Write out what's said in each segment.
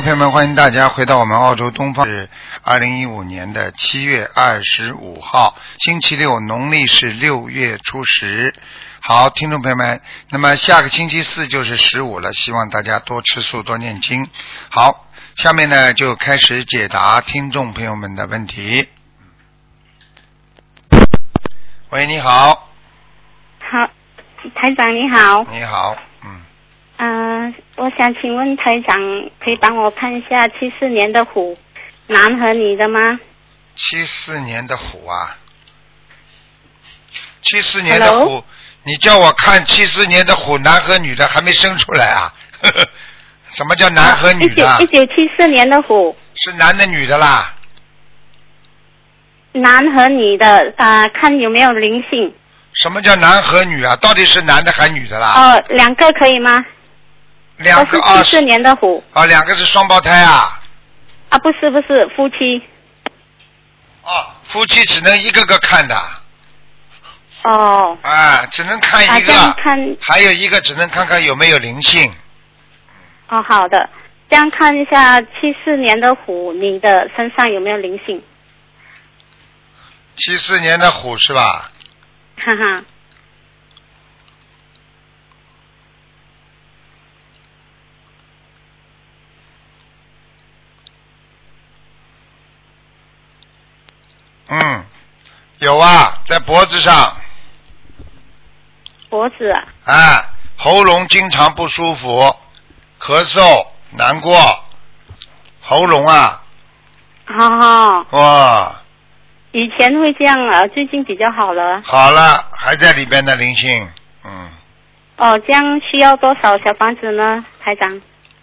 朋友们，欢迎大家回到我们澳洲东方。是二零一五年的七月二十五号，星期六，农历是六月初十。好，听众朋友们，那么下个星期四就是十五了，希望大家多吃素，多念经。好，下面呢就开始解答听众朋友们的问题。喂，你好，好，台长你好，你好，嗯，嗯、我想请问台长，可以帮我看一下七四年的虎，男和女的吗？七四年的虎啊，七四年的 Hello？虎，你叫我看七四年的虎，男和女的还没生出来啊？什么叫男和女的？啊一九一九七四年的虎，是男的女的啦？男和女的，啊、看有没有灵性。什么叫男和女啊？到底是男的还是女的啦？哦、两个可以吗？两个是七四年的虎啊，两个是双胞胎啊？啊，不是不是夫妻。哦，夫妻只能一个个看的，哦，啊，只能看啊，一个，看还有一个只能看看有没有灵性。哦，好的，这样看一下七四年的虎，你的身上有没有灵性？七四年的虎是吧？哈哈，嗯，有啊，在脖子上，脖子啊，啊，喉咙经常不舒服，咳嗽、难过，喉咙啊，好好。哇，以前会这样啊，最近比较好了。好了，还在里边的灵性，嗯，哦，这样需要多少小房子呢，台长？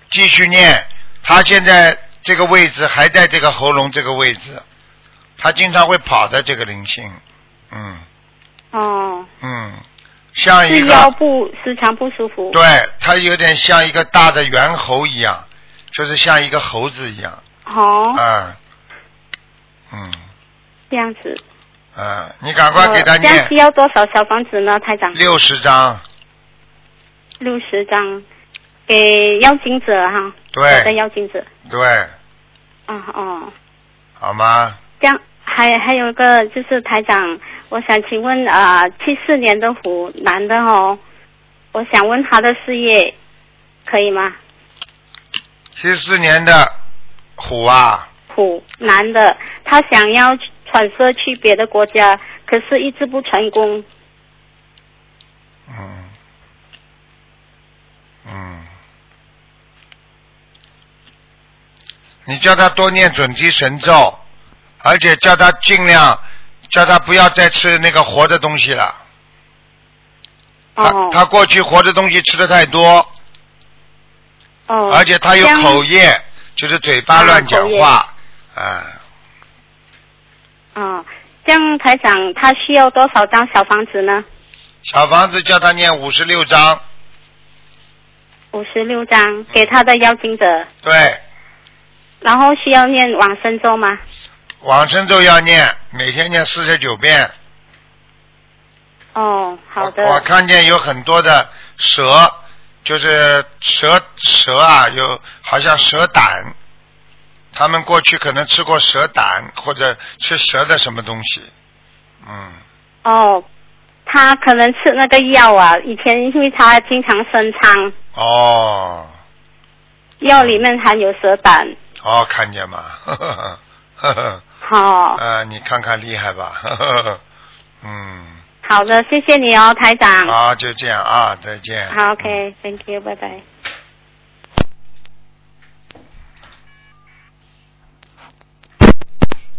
继续念。他现在这个位置还在这个喉咙这个位置，他经常会跑的这个灵性，嗯。哦，嗯，像一是腰，部时常不舒服。对，他有点像一个大的猿猴一样，就是像一个猴子一样，哦，啊，嗯。这样子。嗯，你赶快给他念。这样需要多少小房子呢，台长？六十张，六十张，给妖精者哈。对。的对妖精者。对，啊哦，好吗？这样还还有一个就是台长，我想请问啊，七、四年的虎男的哦，我想问他的事业可以吗？七四年的虎啊，虎男的，他想要转设去别的国家，可是一直不成功。嗯嗯，你叫他多念准提神咒，而且叫他尽量叫他不要再吃那个活的东西了。他哦。他过去活的东西吃的太多，哦，而且他有口业，就是嘴巴乱讲话，啊，哦，这样台长他需要多少张小房子呢？小房子叫他念五十六章，五十六张，给他的妖精者，对，然后需要念往生咒吗？往生咒要念，每天念四十九遍。哦，好的。我我看见有很多的蛇，就是蛇蛇啊，有好像蛇胆，他们过去可能吃过蛇胆或者吃蛇的什么东西，嗯，哦，他可能吃那个药啊，以前因为他经常生疮，哦药里面含有蛇胆。哦，看见吗？呵呵呵呵呵，好、呃，你看看厉害吧？呵呵呵，嗯，好的，谢谢你哦，台长。好，就这样啊，再见。好，OK，Thank、you，拜拜。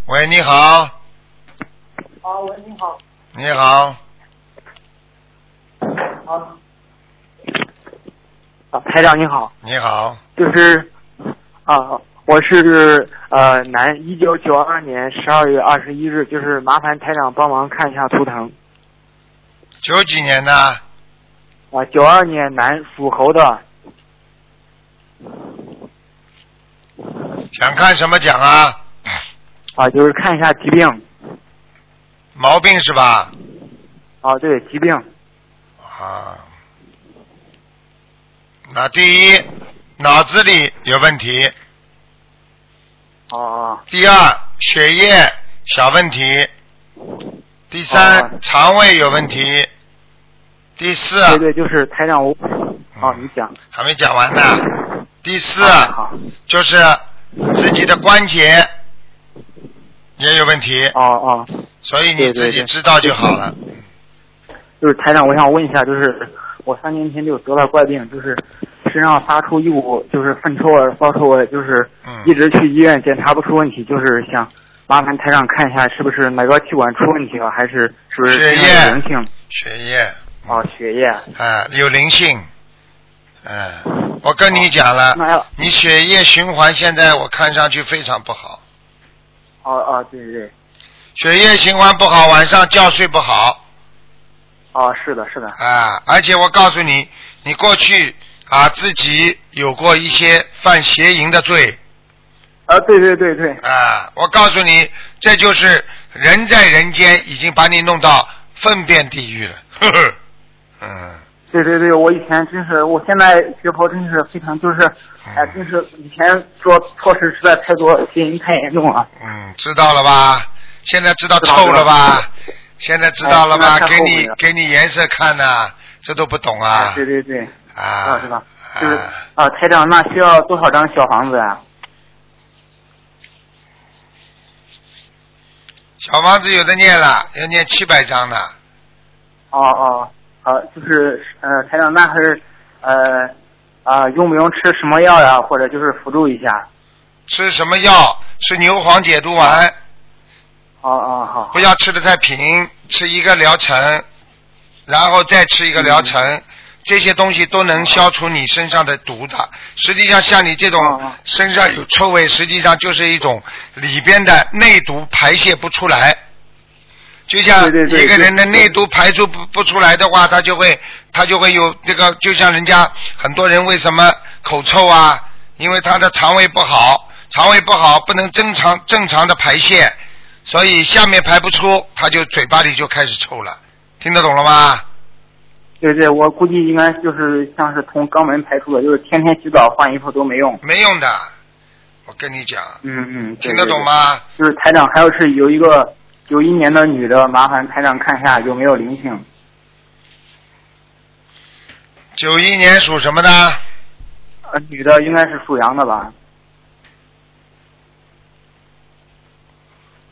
喂，你好，啊，喂，你好，你好，啊，啊，台长你好，你好，就是啊，我是呃男，一九九二年十二月二十一日，就是麻烦台长帮忙看一下图腾九几年的？啊，九二年男属猴的想看什么奖啊？啊，就是看一下疾病毛病是吧？啊，对疾病啊，那第一，脑子里有问题。哦哦第二，血液小问题。第三，哦肠胃有问题。第四，对对，就是台长我，哦，你讲。还没讲完呢。第四，就是自己的关节也有问题，哦哦，所以你自己知道就好了。就是台长，我想问一下，就是我三年前就得了怪病，就是身上发出一股就是粪臭味、骚臭味，就是嗯一直去医院检查不出问题，就是想麻烦台长看一下是不是哪个气管出问题了，还是是不是血液灵性？血液，哦，血液。啊，有灵性。哎，我跟你讲了，你血液循环现在我看上去非常不好，哦哦，对对对，血液循环不好，晚上觉睡不好哦，是的，是的。啊！而且我告诉你，你过去啊自己有过一些犯邪淫的罪啊，对对对对，啊！我告诉你，这就是人在人间已经把你弄到粪便地狱了。呵呵，嗯，对对对，我以前真是，我现在学佛真是非常就是，哎，真是以前做错事实在太多，邪淫太严重了。嗯，知道了吧？现在知道臭了吧？现在知道了吧？给你给你颜色看呐、这都不懂啊哎，对对对，啊是吧，就是啊啊，台长，那需要多少张小房子啊？小房子有的念了，要念七百张呢。哦哦，好，就是呃，台长，那还是呃啊，用不用吃什么药呀？或者就是辅助一下？吃什么药？吃牛黄解毒丸，哦哦好，不要吃的太平，吃一个疗程，然后再吃一个疗程。嗯这些东西都能消除你身上的毒的。实际上，像你这种身上有臭味，实际上就是一种里边的内毒排泄不出来。就像一个人的内毒排出不不出来的话，他就会他就会有这个，就像人家很多人为什么口臭啊？因为他的肠胃不好，肠胃不好不能正常正常的排泄，所以下面排不出，他就嘴巴里就开始臭了。听得懂了吗？对对，我估计应该就是像是从肛门排出的，就是天天洗澡换衣服都没用。没用的，我跟你讲，嗯嗯，对听得懂？吗？就是台长，还有是有一个九一年的女的，麻烦台长看一下有没有灵性。九一年属什么的？呃，女的应该是属羊的吧？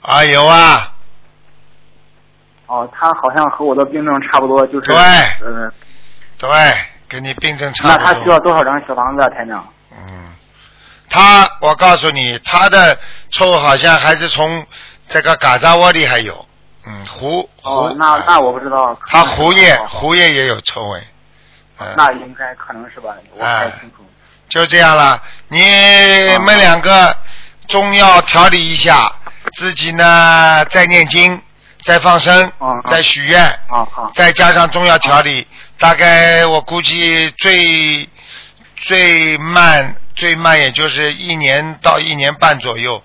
啊，有啊，哦，他好像和我的病症差不多，就是对呃，对，跟你病症差那不多。她需要多少张小房子啊，台长？嗯，他，我告诉你，他的臭好像还是从这个嘎扎窝里还有，嗯，胡胡，哦，那那我不知道。他胡叶哦胡叶也有臭味，嗯，那应该可能是吧，我不太清楚。就这样了。你哦们两个中药调理一下，自己呢再念经，再放生嗯，再许愿，再加上中药调理，大概我估计最最慢最慢也就是一年到一年半左右，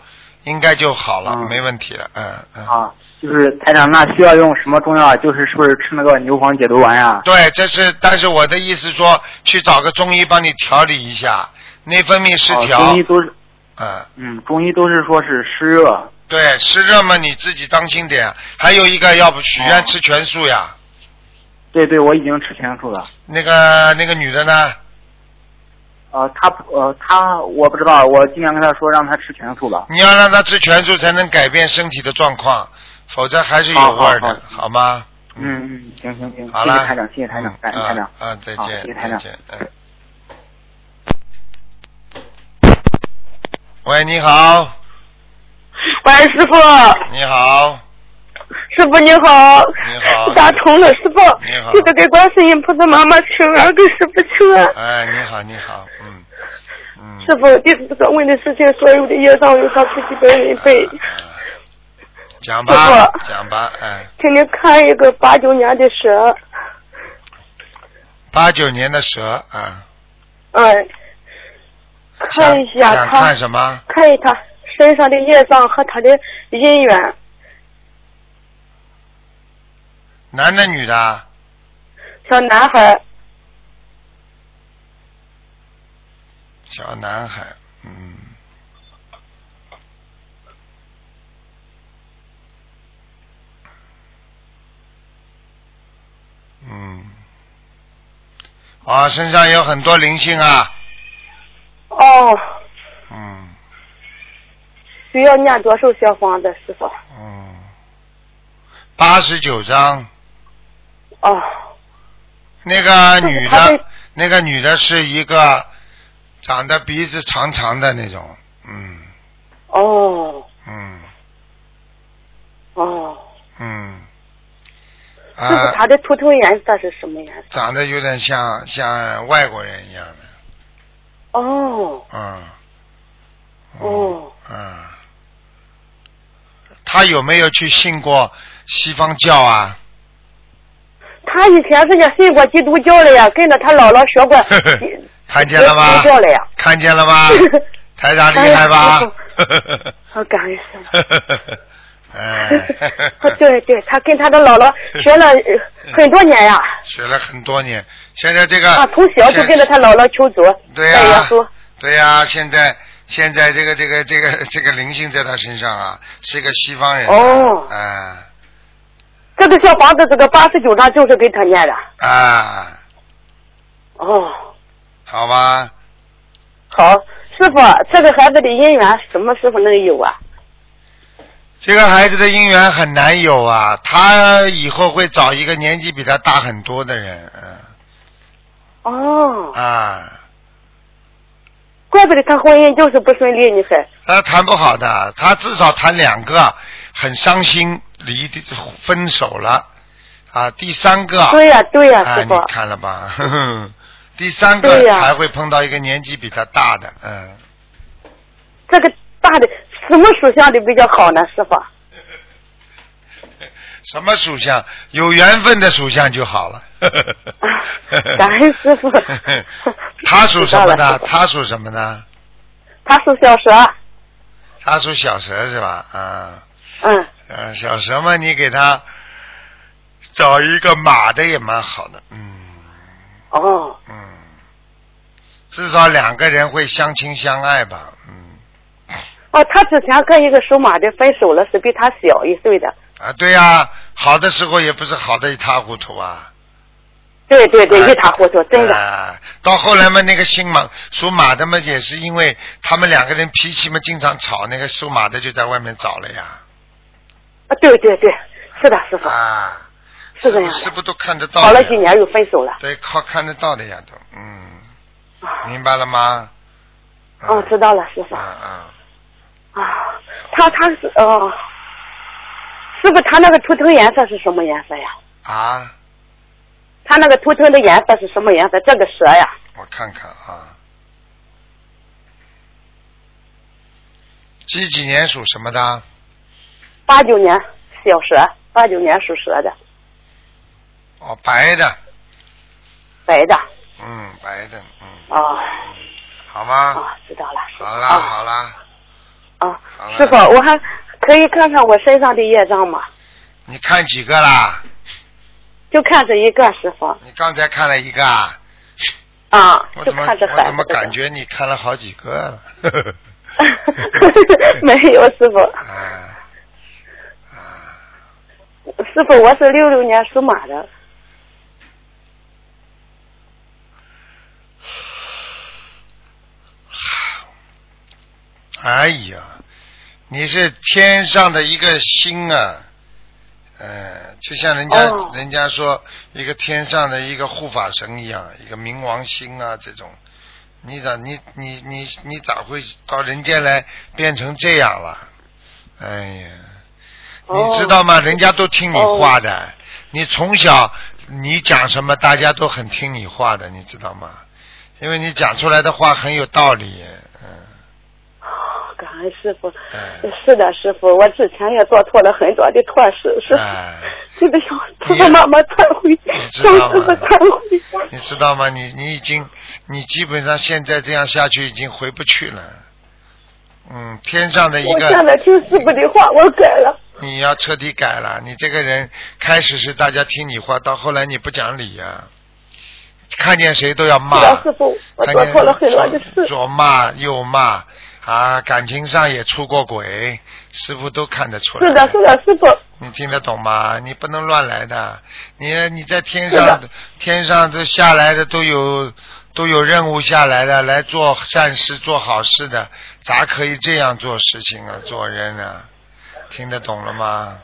应该就好了，嗯没问题了。嗯嗯。啊，就是台长，那需要用什么中药啊？就是是不是吃那个牛黄解毒丸呀？对，这是，但是我的意思说，去找个中医帮你调理一下，内分泌失哦，调。中医都是，嗯，嗯，中医都是说是湿热。对，湿热嘛，你自己当心点。还有一个，要不许愿哦吃全素呀？对对，我已经吃全素了。那个那个女的呢？呃，她呃，她我不知道，我尽量跟她说让她吃全素吧。你要让她吃全素，才能改变身体的状况，否则还是有味儿的，好吗？嗯嗯，行行行，好了，谢谢台长，谢谢台长嗯，感谢台长。啊，啊再见，谢谢台长。再见，嗯。喂，你好，喂，师傅，你好，师傅你好，你好打通了，师傅，你好。记得给观世音菩萨妈妈请安，给师傅。请安。哎，你好，你好，嗯，嗯。师傅，弟子所问的事情，所有的业障由他自己本人背。讲吧讲吧，哎，请您看一个八九年的蛇，八九年的蛇啊，嗯，看一下想他看，什么？看一他身上的业障和他的姻缘，男的女的？啊？小男孩，小男孩，嗯。嗯，啊，身上有很多灵性啊，哦，嗯需要念多少小房子，师傅？嗯，八十九章，哦，那个女的，那个女的是一个长得鼻子长长的那种，嗯。哦，嗯。哦，嗯，师傅，啊，他的图腾颜色是什么颜色？长得有点像像外国人一样的，哦，嗯，嗯。哦，嗯，他有没有去信过西方教啊？他以前是也信过基督教的呀，跟着他姥姥学过看见了吗基督教的呀。看见了吗？台长厉害吧？好感恩师。哎，对对，他跟他的姥姥学了呃很多年呀，学了很多年，现在这个啊，从小就跟着他姥姥求主，对呀、稣。对呀、现在现在这个这个这个 这个灵性在他身上啊，是一个西方人、啊。哦。啊。这个小房子，这个八十九章就是给他念的。啊，哦，好吧，好，师傅，这个孩子的姻缘什么时候能有啊？这个孩子的姻缘很难有啊，他以后会找一个年纪比他大很多的人，嗯。哦，啊，怪不得他婚姻就是不顺利，你还。他谈不好的，他至少谈两个，很伤心，离分手了啊，第三个，对呀、对呀、啊，师傅你。看了吧？呵 呵第三个才会碰到一个年纪比他大的，嗯，这个大的什么属相的比较好呢，师傅？什么属相？有缘分的属相就好了。感恩师傅 他属什么的？他属什么呢？他属小蛇，他属小蛇是吧？啊，嗯，嗯，小蛇嘛，你给他找一个马的也蛮好的，嗯哦，嗯，至少两个人会相亲相爱吧，嗯。哦，他之前跟一个属马的分手了，是比他小一岁的。啊，对呀、好的时候也不是好的一塌糊涂啊。对对对，哎一塌糊涂，真的。哎到后来嘛，那个姓马属马的嘛，也是因为他们两个人脾气嘛经常吵，那个属马的就在外面找了呀。啊，对对对，是的，师傅，啊，是这样的是不是都看得到？好了几年又分手了。对，靠看得到的呀，都，嗯，啊明白了吗？哦，知道了，师傅。嗯啊，嗯，他他是哦，师傅，他那个图腾颜色是什么颜色呀？啊，他那个图腾的颜色是什么颜色？这个蛇呀，我看看啊，几几年属什么的？八九年小蛇，八九年属蛇的，哦，白的，白的。嗯，白的，嗯，哦好吗？哦，知道了。好啦，啊好啦，啊师傅，我还可以看看我身上的业障吗？你看几个啦？就看这一个，师傅。你刚才看了一个啊？啊，就我怎么。我怎么感？觉你看了好几个了？没有，师傅。啊啊，师傅，我是六六年属马的。哎呀，你是天上的一个星啊，嗯，就像人家、哦人家说一个天上的一个护法神一样，一个冥王星啊这种，你咋你你你你咋会到人间来变成这样了？哎呀，哦你知道吗？人家都听你话的，你从小你讲什么，大家都很听你话的，你知道吗？因为你讲出来的话很有道理，恩师傅。哎是的，师傅，我之前也做错了很多的错事，是哎这个向婆婆妈妈忏悔，你知向道吗师傅忏悔。你知道吗？你你已经，你基本上现在这样下去已经回不去了。嗯，天上的一我现个，在听师傅的话，我改了。你要彻底改了。你这个人开始是大家听你话，到后来你不讲理呀、看见谁都要骂师傅，我看见做错了很多的事。左骂右骂啊，感情上也出过轨，师傅都看得出来。是的，是的，师傅。你听得懂吗？你不能乱来的。你你在天上，天上这下来的都有都有任务下来的，来做善事、做好事的，咋可以这样做事情啊？做人啊，听得懂了吗？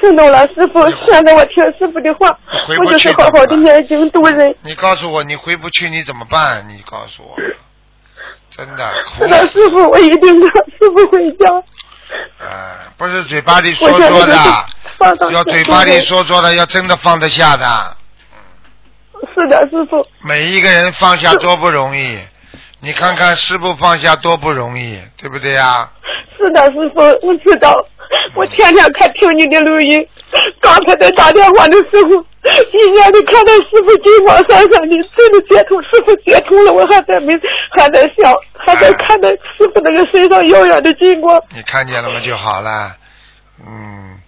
听懂了，师傅。现在我听师傅的话回，不我就是去好好的念经度人。你告诉我，你回不去你怎么办？你告诉我，真的 苦是的，师傅，我一定让师傅回家。呃！不是嘴巴里说说的要嘴巴里说说的，要真的放得下的。是的，师傅。每一个人放下多不容易，你看看师傅放下多不容易，对不对呀？是的，师傅，我知道。我天天看听你的录音，刚才在打电话的时候，一眼的看到师傅金光闪闪的，真的接通，师傅接通了，我还在没还在笑，还在看到师傅那个身上耀眼的金光。你看见了吗？就好了。嗯，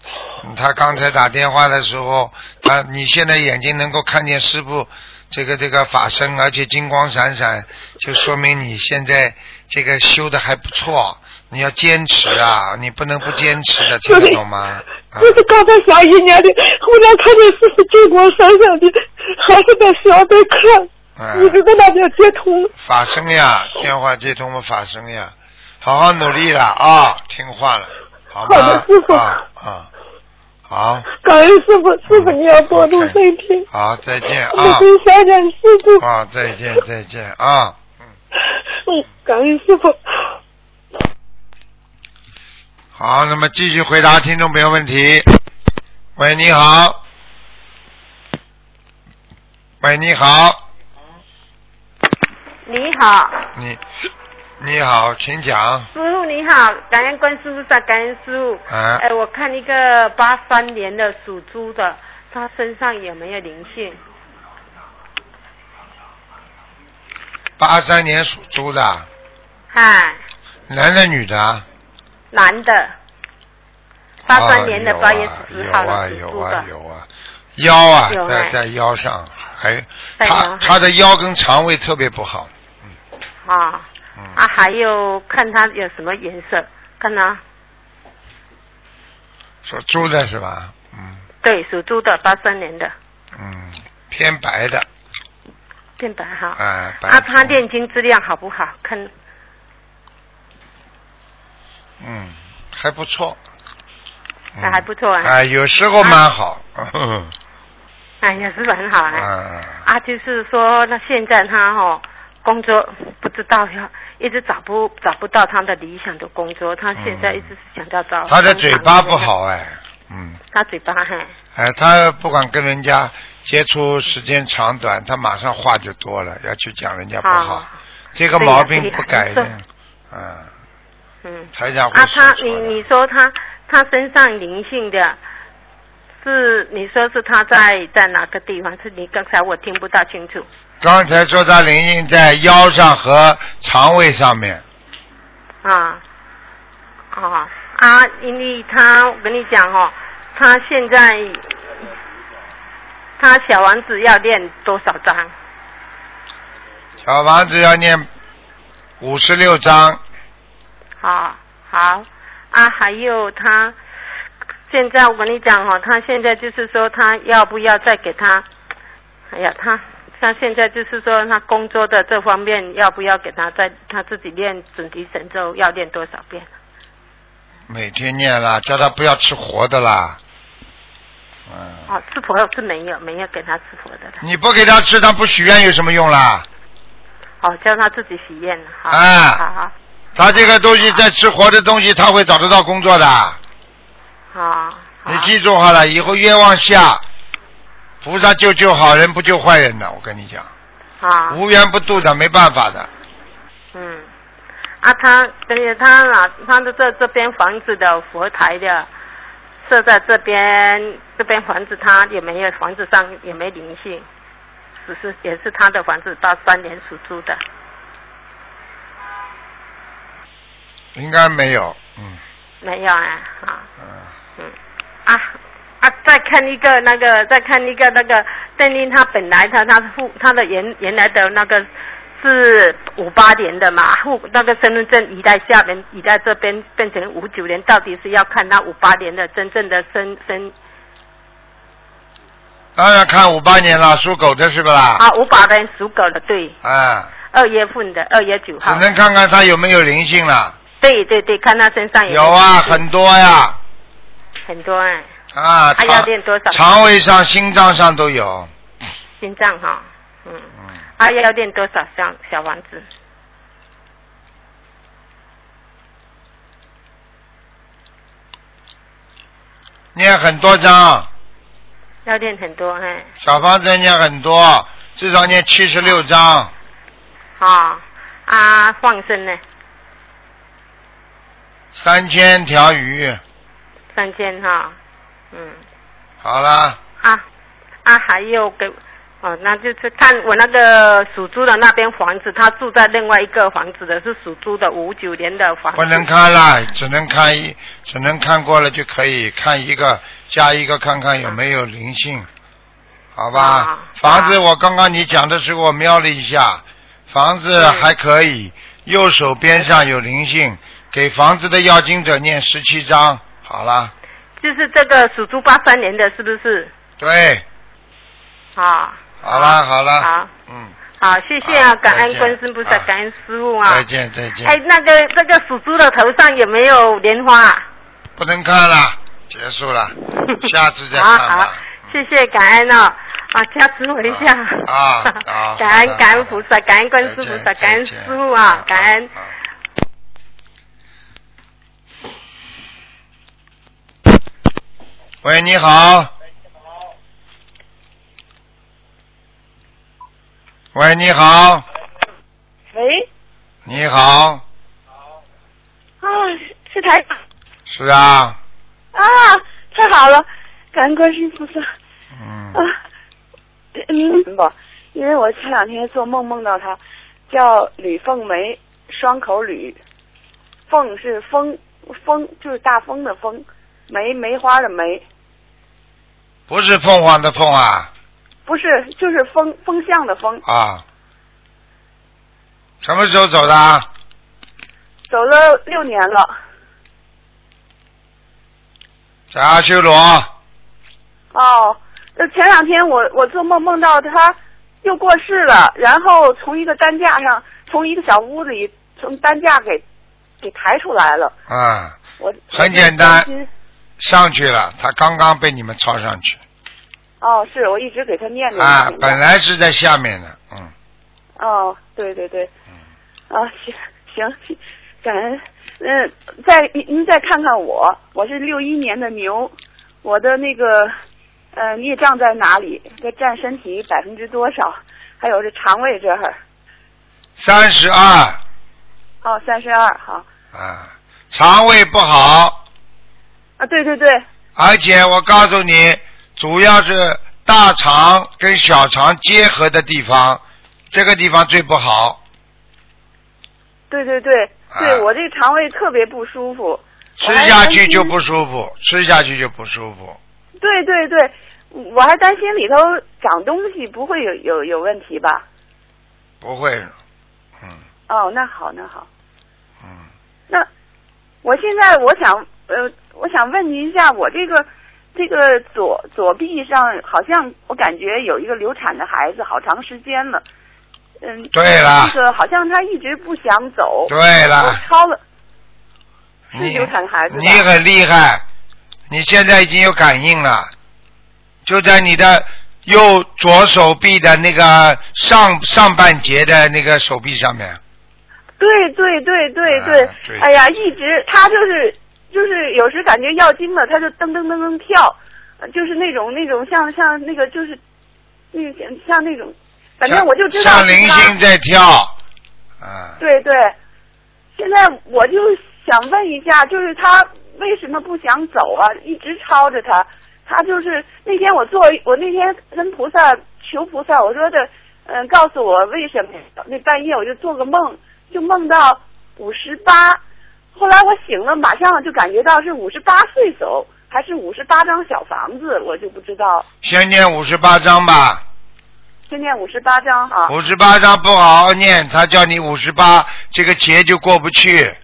他刚才打电话的时候，他你现在眼睛能够看见师傅这个这个法身，而且金光闪闪，就说明你现在这个修的还不错。你要坚持啊，你不能不坚持的，听得懂吗？啊就是刚才想一年的，后来看见师傅金光闪闪的，还是在想在看，啊一直在那边接通。法生呀，电话接通了法生呀，好好努力了啊，听话了，好吗？好的师傅啊啊，好，感恩师傅，师傅你要保重身体。好，再见我啊，真想念师傅。啊，再见，再见啊。嗯，感恩师傅。好，那么继续回答听众朋友问题。喂，你好。喂，你好，你好，你你好，请讲。师傅你好，感恩观世菩萨，感恩师傅。啊哎，我看一个八三年的属猪的，他身上有没有灵性？八三年属猪的，嗨，男的女的啊？男的，八三年的啊八月十号有啊的属猪有啊的。有啊，腰啊在在腰上，还他他的腰跟肠胃特别不好，啊。嗯，啊，还有看他有什么颜色？看他，属猪的是吧？嗯。对，属猪的，八三年的，嗯，偏白的，变白哈。啊白啊，他猪念经质量好不好？看嗯还不错，嗯啊还不错啊。啊有时候蛮好，哎呀，是不是很好啊？啊。啊，就是说，那现在他哈、工作不知道要一直找不找不到他的理想的工作，他现在一直是想要找。他的嘴巴不，好哎，嗯。他嘴巴嘿，哎，他不管跟人家接触时间长短，他马上话就多了，要去讲人家不好，啊这个毛病不改的。嗯，嗯。台长会啊，他你你说他他身上灵性的，是你说是他在在哪个地方？是你刚才我听不大清楚。刚才说他灵性在腰上和肠胃上面，啊，啊啊！因为他，我跟你讲哦，他现在他小王子要练多少章？小王子要念五十六章，啊，好啊，还有他现在我跟你讲哦，他现在就是说他要不要再给他？哎呀，他他现在就是说他工作的这方面要不要给他再他自己练准提神咒要练多少遍？每天念啦，叫他不要吃活的啦。嗯，哦，吃佛是没有没有给他吃活的了。你不给他吃，他不许愿有什么用啦？哦，叫他自己许愿。好，啊好好他这个东西在吃活的东西，他会找得到工作的。好。好你记住好了，以后冤枉下，菩萨救救好人，不救坏人的。我跟你讲，好，无缘不渡的，没办法的。嗯，啊，他等于他哪他的这这边房子的佛台的设在这边，这边房子他也没有房子上也没灵性，只是也是他的房子，到三年出租的。应该没有，嗯。没有啊，啊，嗯，嗯，啊啊，再看一个那个，再看一个那个邓丽，他本来他他父他的原原来的那个是五八年的嘛，户那个身份证移在下面，移在这边变成五九年，到底是要看他五八年的真正的身身当然看五八年了，属狗的是不啦？啊，五八年属狗的，对，啊，二月份的二月九号。只号，能看看他有没有灵性了。对对对，看他身上有有啊，很多呀，很多哎，啊，他要肠练多少？肠胃上、心脏上都有。心脏哈，嗯，嗯，还要练多少张小房子？念很多张，要练很多哎，小房子念很多，至少念七十六章。啊啊，放生呢，三千条鱼，三千哈，嗯。好啦，啊啊，还有给哦，那就是看我那个属猪的那边房子，他住在另外一个房子的是属猪的五九年的房子。不能看了，只能看一，只能看过了就可以看一个，加一个看看有没有灵性，好吧？啊房子我刚刚你讲的时候我瞄了一下，房子嗯还可以，右手边上有灵性，给房子的要经者念十七章，好了，就是这个属猪八三年的，是不是？对，啊，好了好。了，好，嗯，好，谢谢啊，好感恩观世音菩萨啊，感恩师傅啊。再见再见，哎，那个这个属猪的头上有没有莲花？不能看了，结束了，下次再好看吧。好，谢谢感恩哦。啊，加持我一下。啊啊 感恩感恩菩萨，感恩观世菩萨，感恩师傅啊，感恩。好好喂，你好。喂，你好，喂，你好，啊，是台长。是啊，啊，太好了，感恩观世音菩萨。嗯。啊，您不，因为我前两天做梦梦到他，叫吕凤梅，双口吕，凤是风风就是大风的风，梅梅花的梅，不是凤凰的凤啊？不是就是风风向的风，啊，什么时候走的？啊？走了六年了，在阿修罗，哦，那前两天我我做梦梦到他又过世了，然后从一个担架上，从一个小屋子里，从担架给给抬出来了。啊，我很简单上去了，他刚刚被你们抄上去哦，是我一直给他念着。啊本来是在下面的，嗯哦，对对对，嗯，啊行行，感恩。嗯，再您您再看看我，我是六一年的牛，我的那个呃孽障在哪里？这占身体百分之多少？还有这肠胃这儿，三十二哦，三十二，好啊，肠胃不好，啊，对对对，而且我告诉你，主要是大肠跟小肠结合的地方，这个地方最不好，对对对，对、啊我这肠胃特别不舒服。吃下去就不舒服，吃下去就不舒服。对对对，我还担心里头长东西不会有有有问题吧？不会，嗯。哦，那好那好，嗯，那我现在我想呃，我想问您一下，我这个这个左左臂上好像我感觉有一个流产的孩子，好长时间了。嗯，对了那个好像他一直不想走。对了，超了，是流产孩子吧你很厉害，你现在已经有感应了，就在你的右左手臂的那个上上半截的那个手臂上面。对对对对啊对，对哎呀，一直他就是就是有时感觉要经了，他就噔噔噔噔跳，呃就是那种那种像像那个就是那个像像那种，反正我就知道像灵性在跳，啊，对对，现在我就想问一下，就是他为什么不想走啊？一直抄着他，他就是那天我做，我那天跟菩萨求菩萨，我说的，嗯、告诉我为什么？那半夜我就做个梦，就梦到五十八，后来我醒了，马上就感觉到是五十八岁走，还是五十八张小房子？我就不知道。先念五十八张吧，先念五十八张哈。五十八张不好好念，他叫你五十八，这个节就过不去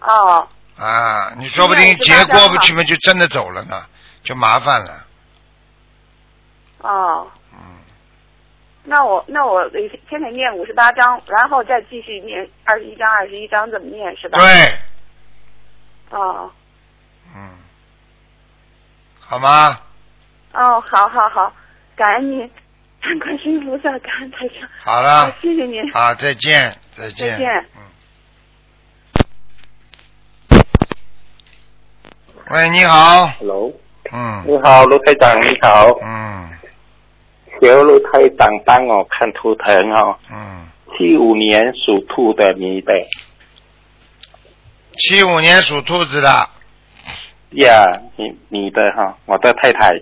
哦，啊！你说不定节过不去嘛，就真的走了呢，就麻烦了。哦，嗯，那我那我得先得念五十八章，然后再继续念二十一章，二十一章怎么念是吧？。对，哦嗯，好吗？哦，好好好，感恩您，感恩观世音菩萨，感恩台长。好了好，谢谢您。好，再见，再见。再见嗯。喂，你好。Hello，嗯你好，卢台长，你好，嗯求卢台长帮我看图腾哦。嗯，七五年属兔的女的七五年属兔子的，呀，你你的哈、我的太太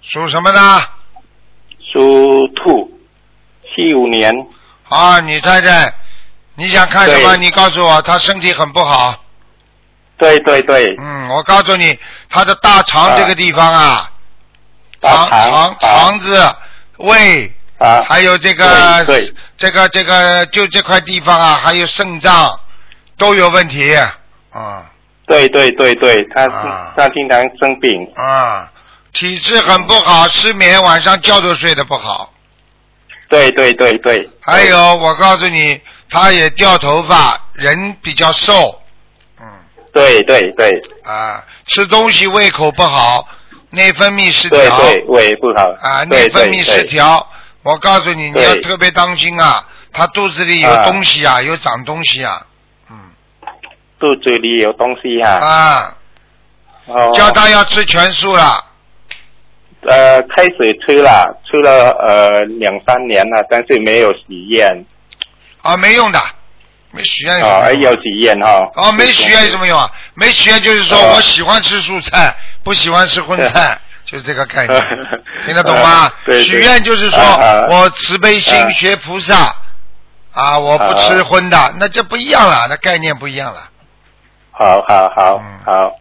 属什么的？属兔，七五年。啊，你太太，你想看什么？你告诉我，她身体很不好。对对对，嗯，我告诉你，她的大肠啊。这个地方啊，大肠肠肠肠子、胃，啊，还有这个这个这个就这块地方啊，还有肾脏都有问题。啊。对对对对，他是、啊他经常生病，啊，体质很不好，失眠，晚上觉都睡得不好。对对对对，还有，我告诉你，他也掉头发，人比较瘦。嗯。对对对。啊，吃东西胃口不好，内分泌失调。对对，胃不好。啊，内分泌失对。调。我告诉你，你要特别当心啊，他肚子里有啊东西啊，有长东西啊，嗯。肚子里有东西啊、啊，哦，叫他要吃全素了，呃，开始吹了，吹了呃两三年了，但是没有许愿。啊，没用的，没许愿有什啊，么用啊？要许愿哈。哦，没许愿有什么用啊？没许愿就是说啊我喜欢吃素菜，不喜欢吃荤菜，就是这个概念，听得懂吗？许愿就是说我慈悲心啊。学菩萨啊，我不吃啊荤的，那这不一样了，那概念不一样了。好好好嗯。好，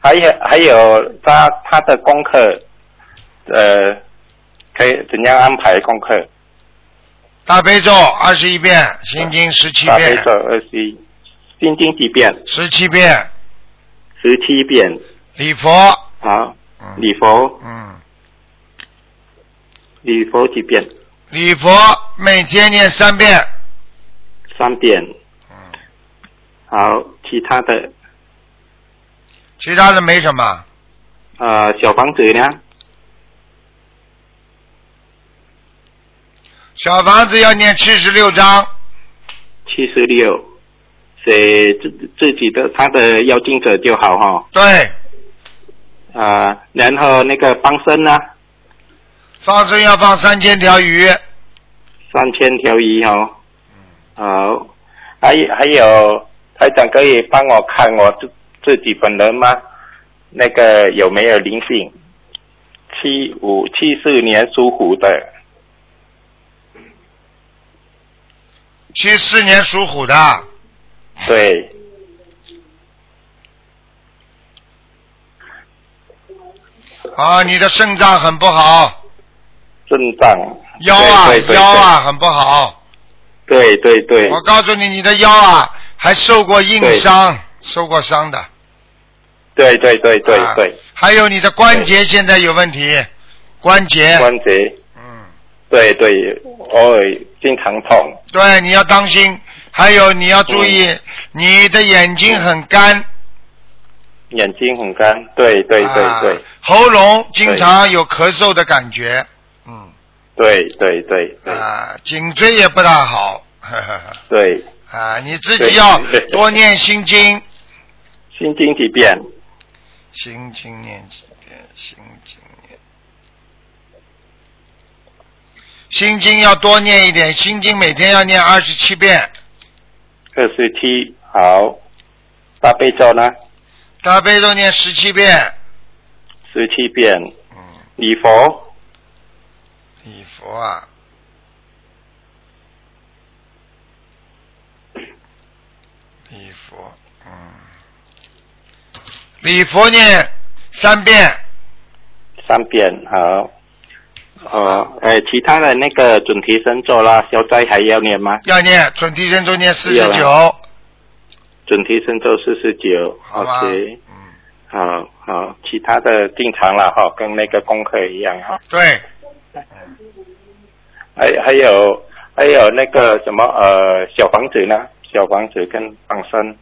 还有还有他他的功课，呃，可以怎样安排功课？大悲咒二十一遍，心经十七遍大悲咒，二十一，心经几遍？十七遍，十七遍。礼佛，好，嗯礼佛嗯，礼佛几遍？礼佛每天念三遍，三遍。嗯，好，其他的其他的没什么。呃小房子呢？小房子要念七十六章，七十六，写自自己的他的要经者就好哈、对，啊、然后那个放生呢，放生要放三千条鱼，三千条鱼哦。好，还有还有，台长可以帮我看我自自己本人吗？那个有没有灵性？七五七四年属虎的，七四年属虎的，对，啊，你的肾脏很不好，肾脏，腰啊腰啊很不好。对对对。我告诉你，你的腰啊还受过硬伤，受过伤的。对对对对啊对，还有你的关节现在有问题，关节，关节，嗯，对对，偶尔经常痛，对，你要当心。还有你要注意，嗯。你的眼睛很干，眼睛很干，对对对啊对喉咙经常有咳嗽的感觉，嗯，对对对对。啊，颈椎也不大好，呵呵呵对，啊，你自己要多念心经，心经几遍？心经念几遍，心经念，心经要多念一点，心经每天要念二十七遍，二十七，好。大悲咒呢？大悲咒念十七遍，十七遍，嗯，礼佛？礼佛啊，礼佛，嗯，礼佛念三遍，三遍，好。哦，哎，其他的那个准提神咒啦，消灾还要念吗？要念准提神咒念四十九，准提神咒四十九？，OK，嗯，好好，其他的正常了哈，跟那个功课一样哈。对，还还有还有那个什么呃小房子呢？小房子跟放生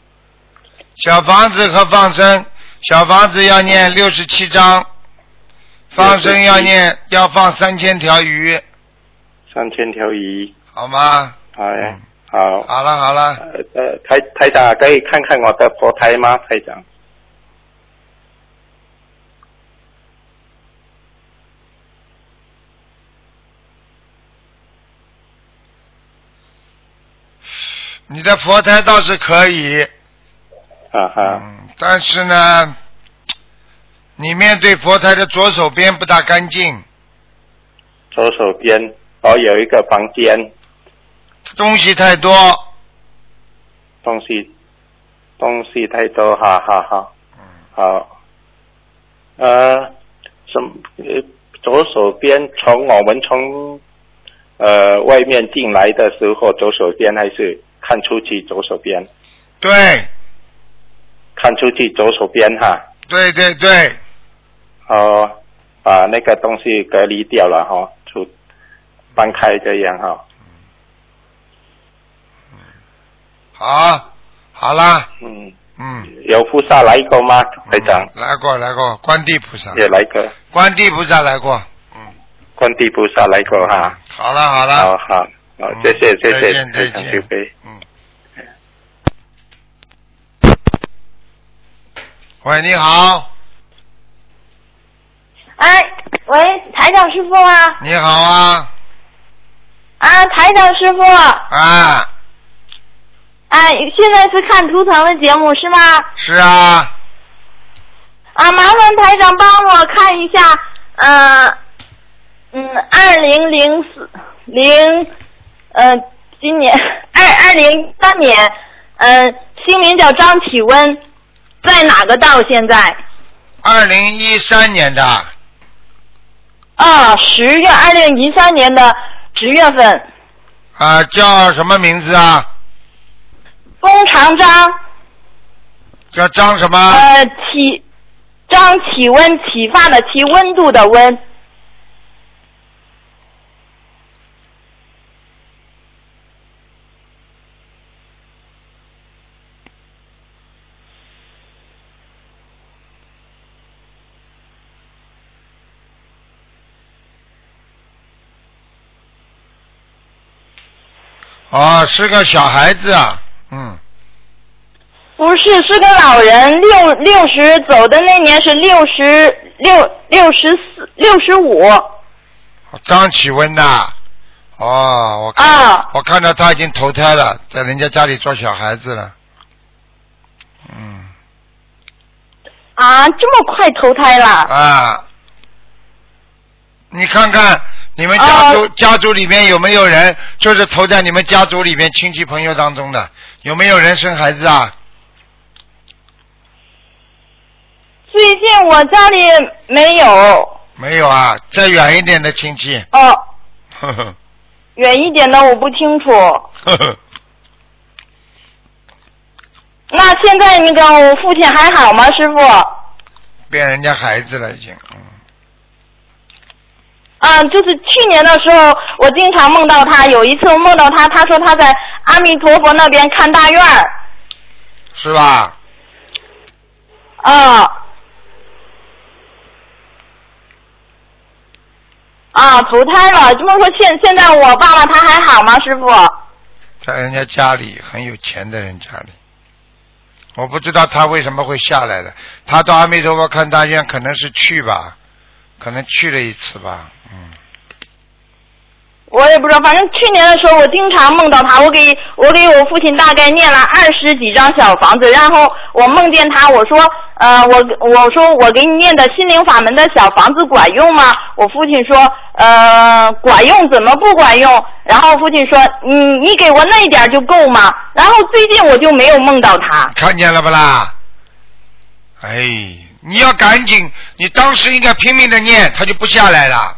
小房子和放生，小房子要念六十七章，放生要念要放三千条鱼，三千条鱼，好吗？哎嗯，好。好了好了，呃呃，台台长可以看看我的佛台吗？台长，你的佛台倒是可以，啊哈，嗯，但是呢，你面对佛台的左手边不大干净，左手边哦有一个房间，东西太多，东西东西太多，哈哈哈。嗯，好，呃，什么呃左手边从我们从呃外面进来的时候，左手边还是看出去左手边，对。看出去左手边哈。对对对，哦，把那个东西隔离掉了哈，就搬开这样哈。好，好啦，嗯，嗯，有菩萨来过吗？台长？嗯来过来过，观地菩萨，也来过，观地菩萨来过，嗯，观地菩萨来过哈。好了好好了，好。好，嗯谢谢谢谢非常慈悲。嗯。喂，你好，哎，喂，台长师傅啊！你好啊，啊，台长师傅，啊，哎，现在是看图腾的节目是吗？是啊，啊，麻烦台长帮我看一下，呃，嗯，二零零四零，呃，今年二二零三年，嗯、姓名叫张启温，在哪个道？现在？二零一三年的，啊，十月二零一三年的十月份，啊，叫什么名字啊？弓长张，叫张什么？呃，启张启温，启发的启，温度的温。哦，是个小孩子啊，嗯，不是，是个老人，六六十走的那年是六十六六十四六十五。张启温的，哦，我看、啊。我看到他已经投胎了，在人家家里做小孩子了，嗯，啊，这么快投胎了？啊，你看看你们家族、家族里面有没有人就是投在你们家族里面亲戚朋友当中的，有没有人生孩子啊？最近我家里没有，没有啊，再远一点的亲戚，哦，呵 呵远一点的我不清楚。呵呵，那现在那个我父亲还好吗，师傅？变人家孩子了已经，嗯，啊，就是去年的时候，我经常梦到他。有一次我梦到他，他说他在阿弥陀佛那边看大院儿。是吧？啊。啊，投胎了。这么说现现在我爸爸他还好吗，师傅？在人家家里很有钱的人家里，我不知道他为什么会下来的。他到阿弥陀佛看大院，可能是去吧，可能去了一次吧，嗯，我也不知道，反正去年的时候我经常梦到他，我给我给我父亲大概念了二十几张小房子，然后我梦见他，我说呃，我我说我给你念的心灵法门的小房子管用吗？我父亲说，呃，管用，怎么不管用？然后父亲说，你你给我那一点就够吗？然后最近我就没有梦到他。看见了不啦？哎，你要赶紧，你当时应该拼命的念，他就不下来了。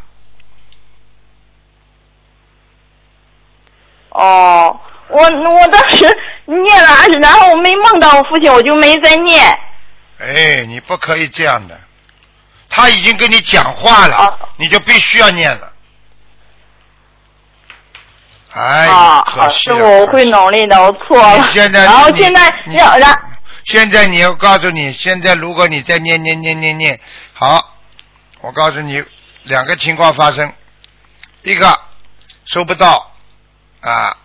哦，我我当时念了，然后我没梦到我父亲，我就没再念。哎，你不可以这样的，他已经跟你讲话了，你就必须要念了。哎，啊，可惜了是我会努力的，我错了。你现在然后现在你让让现在你要告诉你，现在如果你再念念念念念，好，我告诉你两个情况发生，一个收不到啊，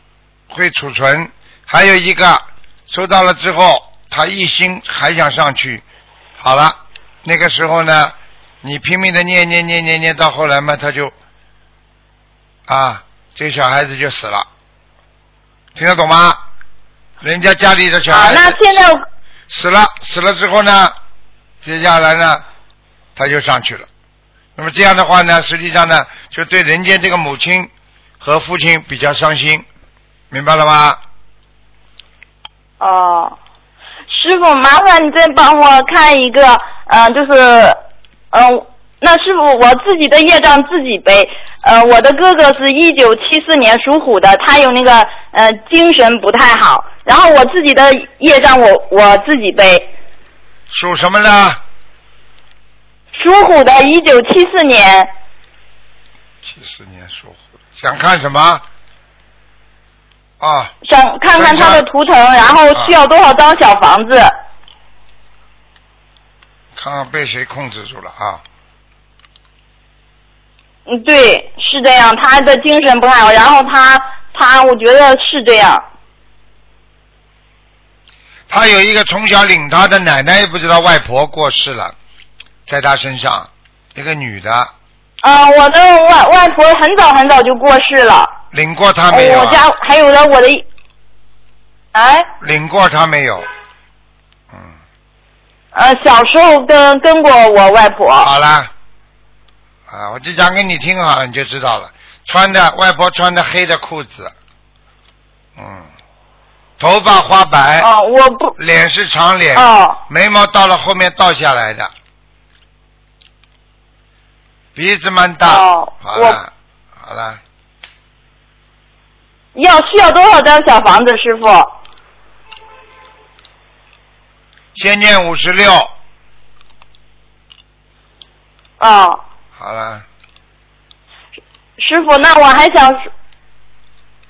会储存；还有一个收到了之后，他一心还想上去，好了，那个时候呢，你拼命的念念念念念，到后来嘛，他就啊，这个小孩子就死了，听得懂吗？人家家里的小啊，孩子。那现在死了，死了之后呢，接下来呢，他就上去了。那么这样的话呢，实际上呢，就对人间这个母亲和父亲比较伤心，明白了吗？哦，师傅，麻烦你再帮我看一个，嗯、就是，嗯、那师傅我自己的业障自己背，呃，我的哥哥是一九七四年属虎的，他有那个呃精神不太好，然后我自己的业障我我自己背，属什么呢？属虎的，一九七四年，七四年属虎。的，想看什么？啊，想看看他的图腾，然后需要多少张小房子？看看被谁控制住了啊？嗯，对，是这样，他的精神不太好，然后他他，我觉得是这样。他有一个从小领他的奶奶，也不知道外婆过世了，在他身上，一个女的，啊，我的外外婆很早很早就过世了，领过她没有我啊？家还有的我的，哎，领过他没有？嗯呃，小时候跟跟过我外婆。好啦，啊，我就讲给你听好了，你就知道了。穿的外婆穿的黑的裤子，嗯，头发花白，哦，我不，脸是长脸，哦眉毛到了后面倒下来的，鼻子蛮大，哦好了，好了，要需要多少张小房子，师傅？先念五十六，哦，好了，师傅，那我还想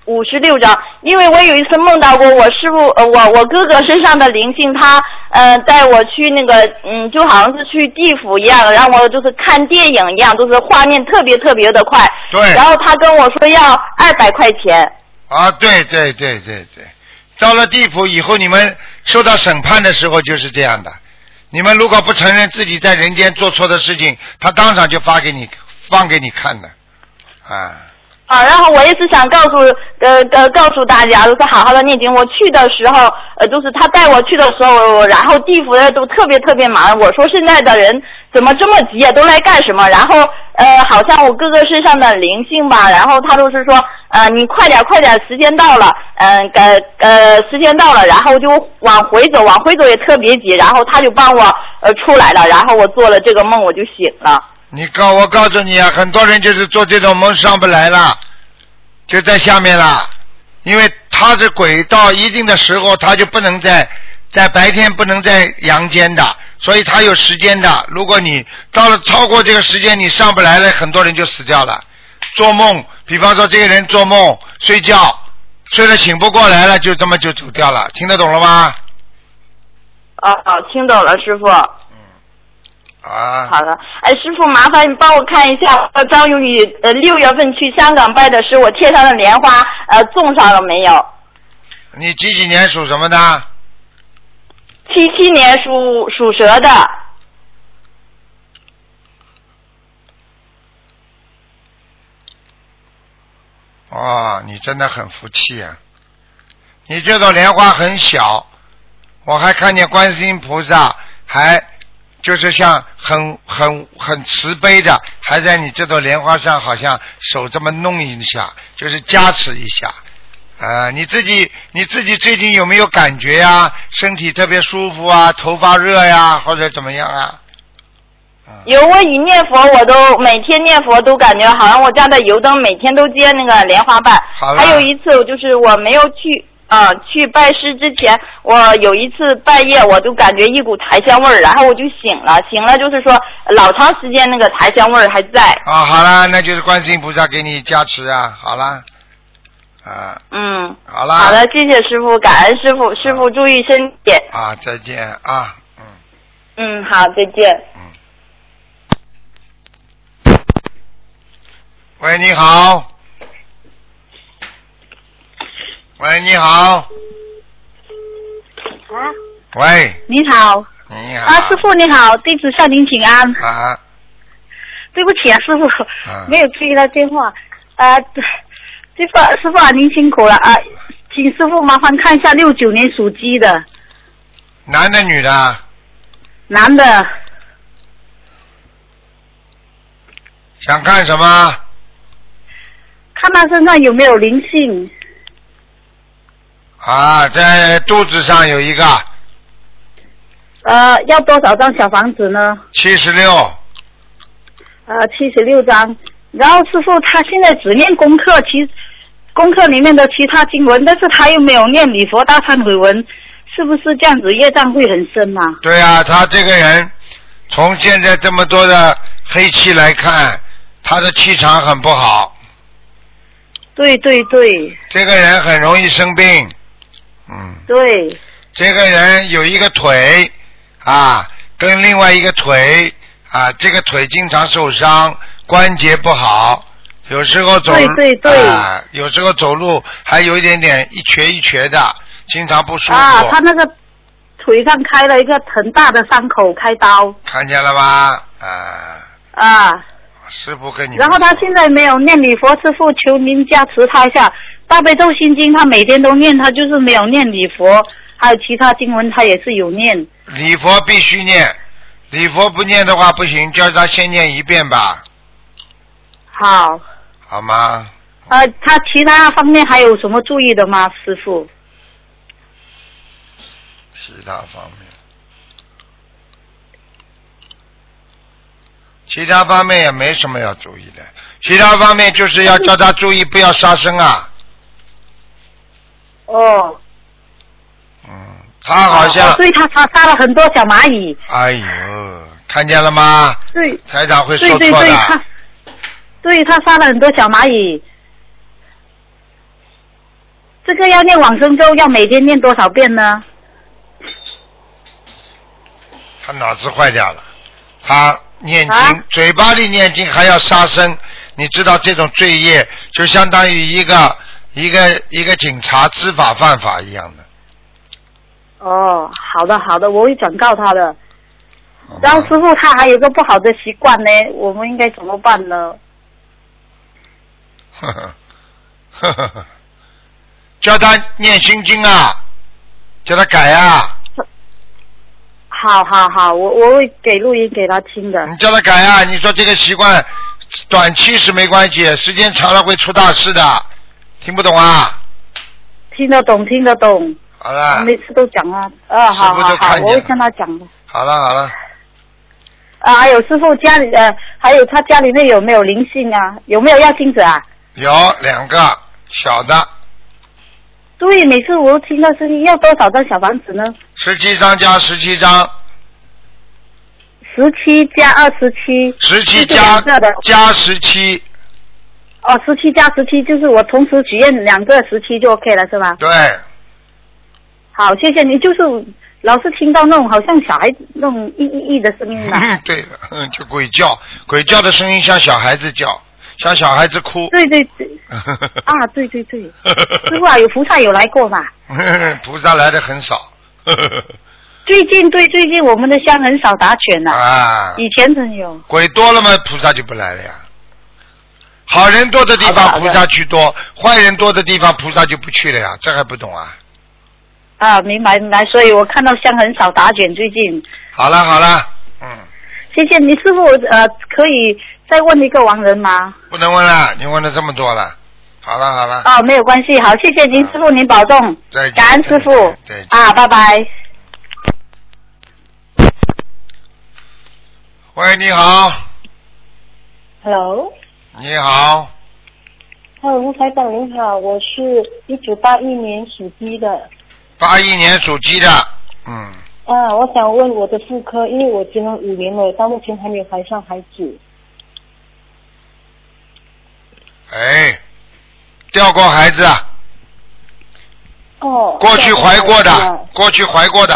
五十六张，因为我有一次梦到过我师傅，呃，我我哥哥身上的灵性，他呃带我去那个，嗯，就好像是去地府一样，让我就是看电影一样，就是画面特别特别的快。对然后他跟我说要二百块钱。啊，对对对对对，到了地府以后，你们受到审判的时候就是这样的。你们如果不承认自己在人间做错的事情，他当场就发给你放给你看的，啊，啊，然后我也是想告诉呃呃告诉大家，就是好好的念经。我去的时候，呃，就是他带我去的时候，然后地府的都特别特别忙。我说现在的人怎么这么急啊？都来干什么？然后呃，好像我哥哥身上的灵性吧，然后他都是说，呃，你快点快点，时间到了，嗯、呃呃时间到了，然后就往回走，往回走也特别急，然后他就帮我呃出来了，然后我做了这个梦，我就醒了。你告我告诉你啊，很多人就是做这种梦上不来了，就在下面了，因为他是鬼，到一定的时候他就不能在在白天不能在阳间的，所以他有时间的。如果你到了超过这个时间，你上不来了，很多人就死掉了。做梦，比方说这个人做梦睡觉，睡了醒不过来了，就这么就走掉了，听得懂了吗？哦哦，听懂了，师傅。啊，好的，哎，师傅，麻烦你帮我看一下，呃，张永宇，呃，六月份去香港拜的时候，我贴上的莲花，呃，种上了没有？你几几年属什么的？七七年属属蛇的，哦，你真的很福气啊！你这朵莲花很小，我还看见观世音菩萨还就是像很很很慈悲的，还在你这朵莲花上，好像手这么弄一下，就是加持一下。啊，你自己你自己最近有没有感觉呀？身体特别舒服啊，头发热呀，或者怎么样啊？有我一念佛，我都每天念佛都感觉好像我家的油灯每天都接那个莲花瓣。好了还有一次就是我没有去呃去拜师之前，我有一次半夜我就感觉一股檀香味儿，然后我就醒了，醒了就是说老长时间那个檀香味儿还在。啊，好啦，那就是观世音菩萨给你加持啊，好啦，啊，嗯，好啦，好的，谢谢师傅，感恩师傅，师傅注意身体。啊，再见啊，嗯。嗯，好，再见。嗯喂，你好。喂，你好。啊，喂，你好。你好。啊，师傅你好，弟子向您请安。啊，对不起啊，师傅，啊没有注意到电话。啊，师傅，师傅啊，您辛苦了啊，请师傅麻烦看一下六九年属鸡的男的女的？男的，想看什么？看他身上有没有灵性。啊，在肚子上有一个呃，要多少张小房子呢？七十六，呃，七十六张。然后师傅他现在只念功课，其功课里面的其他经文，但是他又没有念礼佛大忏悔文，是不是这样子业障会很深啊？对啊，他这个人从现在这么多的黑气来看，他的气场很不好，对对对这个人很容易生病。嗯，对，这个人有一个腿啊，跟另外一个腿啊，这个腿经常受伤，关节不好，有时候走对对对啊，有时候走路还有一点点一瘸一瘸的，经常不舒服。啊，他那个腿上开了一个很大的伤口，开刀看见了吧？啊，啊。师傅跟你然后他现在没有念礼佛，师傅求您加持他一下。大悲咒心经他每天都念，他就是没有念礼佛，还有其他经文他也是有念。礼佛必须念，礼佛不念的话不行，叫他先念一遍吧，好，好吗？呃，他其他方面还有什么注意的吗，师傅？其他方面，其他方面也没什么要注意的，其他方面就是要叫他注意不要杀生啊。哦，嗯他好像哦，对他他杀了很多小蚂蚁，哎呦，看见了吗？对，台长会对对对，说错的。他，对他杀了很多小蚂蚁。这个要念往生咒，要每天念多少遍呢？他脑子坏掉了，他念经，啊嘴巴里念经还要杀生，你知道这种罪业就相当于一个一个一个警察知法犯法一样的。哦，好的好的，我会转告他的。然后师傅他还有个不好的习惯呢，我们应该怎么办呢？呵呵呵呵呵，叫他念心经啊，叫他改啊，好好好，我我会给录音给他听的。你叫他改啊！你说这个习惯短期是没关系，时间长了会出大事的，听不懂啊？听得懂，听得懂。好了我，每次都讲啊，啊，好我会跟他讲的。好了，好了，啊，还有师傅家里呃，还有他家里面有没有灵性啊？有没有要金子啊？有两个小的，对，每次我都听到声音，要多少张小房子呢？十七张加十七张，十七加二十七，十七加。加十七，哦，十七加十七，就是我同时许愿两个十七就 OK 了，是吧？对，好，谢谢你。就是老是听到那种好像小孩子那种咿咿咿的声音嘛。嗯，对的，嗯，就鬼叫，鬼叫的声音像小孩子叫，像小孩子哭。对对对，啊，对对对，师傅啊，有菩萨有来过嘛？菩萨来的很少。最近对最近我们的香很少打卷了、啊，以前真有。鬼多了嘛，菩萨就不来了呀。好人多的地方菩萨去多，坏人多的地方菩萨就不去了呀，这还不懂啊？啊，明白明白，所以我看到香很少打卷，最近。好了好了，嗯，谢谢你，师傅呃，可以再问一个亡人吗？不能问了，你问了这么多了。好了好了，哦，没有关系，好，谢谢您，师傅您保重，再见。感恩师傅再见。啊，拜拜。喂，你好，Hello，你好，Hello，卢台长您好，我是一九八一年属鸡的。八一年属鸡的，嗯，啊，我想问我的妇科，因为我结婚五年了，到目前还没有怀上孩子。哎，掉过孩子啊，哦。过去怀过的，过去怀过的，